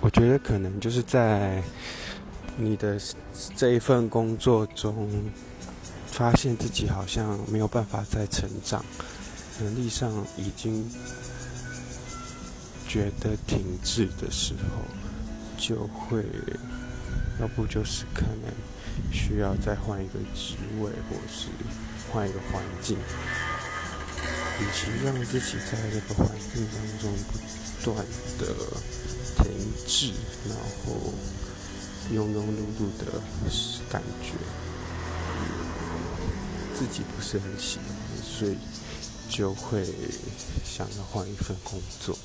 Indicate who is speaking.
Speaker 1: 我觉得可能就是在你的这一份工作中，发现自己好像没有办法再成长，能力上已经觉得停滞的时候，就会，要不就是可能需要再换一个职位，或是换一个环境，与其让自己在这个环境当中不断的。然后庸庸碌碌的感觉，自己不是很喜欢，所以就会想要换一份工作。